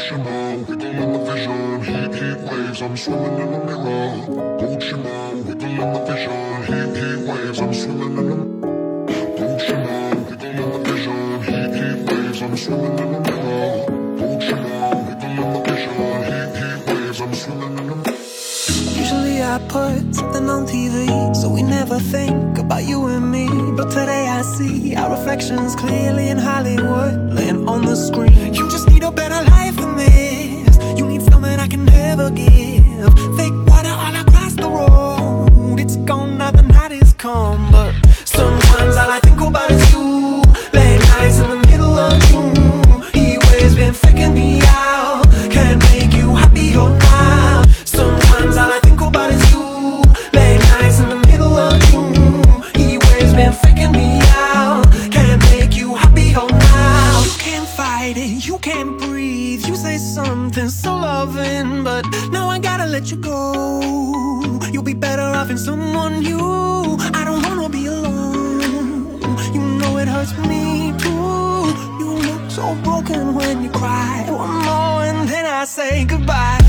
Wiggle the vision. Heat, heat waves, I'm swimming in mirror. Wiggle the vision. Heat, heat waves, I'm swimming in wiggle the vision. Heat, heat waves, I'm swimming in mirror. Wiggle the vision. Heat, heat waves, I'm swimming in Usually I put something on TV, so we never think about you and me. But today I see our reflections clearly in Hollywood, laying on the screen. You just need a better life come. Loving, but now I gotta let you go. You'll be better off in someone new. I don't wanna be alone. You know it hurts me too. You look so broken when you cry. One more and then I say goodbye.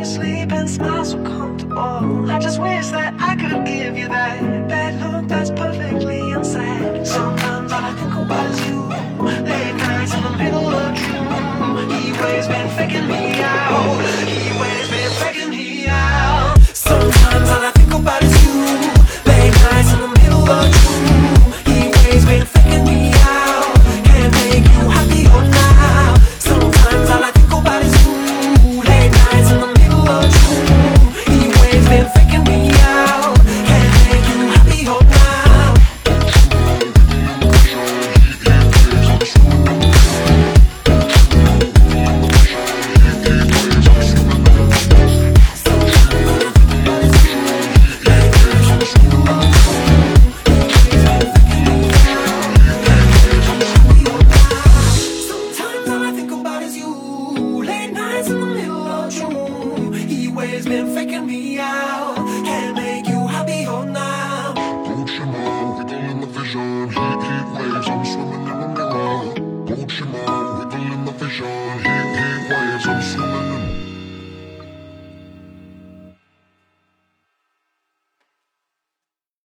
You sleep and smile so comfortable. I just wish that I could give you that that look that's perfectly unsaid. Sometimes all I think about is you. Late nights in the middle of June. He always been faking me is